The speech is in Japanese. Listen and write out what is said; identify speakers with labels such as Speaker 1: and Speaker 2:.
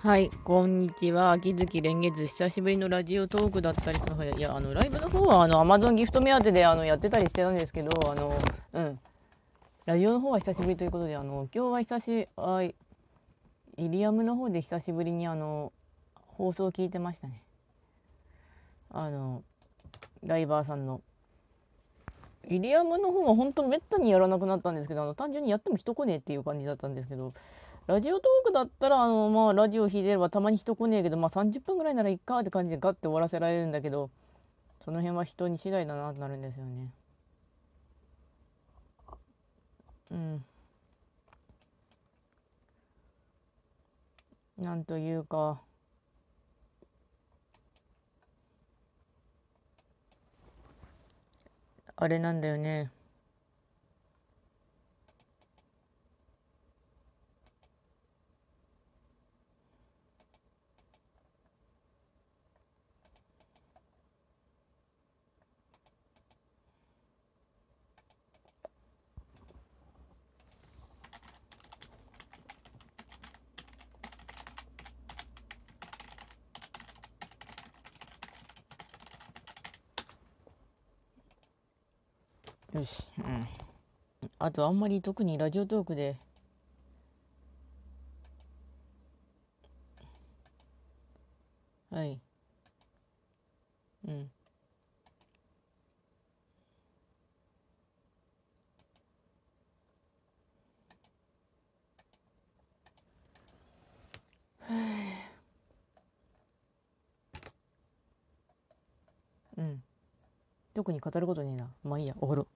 Speaker 1: はい、こんにちは。秋月蓮月、久しぶりのラジオトークだったりそのいや、あの、ライブの方は、あの、アマゾンギフト目当てで、あの、やってたりしてたんですけど、あの、うん。ラジオの方は久しぶりということで、あの、今日は久し、あイリアムの方で久しぶりに、あの、放送を聞いてましたね。あの、ライバーさんの。イリアムの方は本当めったにやらなくなったんですけど、あの、単純にやっても人来ねえっていう感じだったんですけど、ラジオトークだったら、あの、まあ、ラジオ弾いてればたまに人来ねえけど、まあ、30分ぐらいならいっかって感じでガッて終わらせられるんだけど、その辺は人に次第だなってなるんですよね。うん。なんというか、あれなんだよね。よし。うん。あと、あんまり特にラジオトークで、はい。うん。うん。特に語ることねえな。まあいいや、終わろ。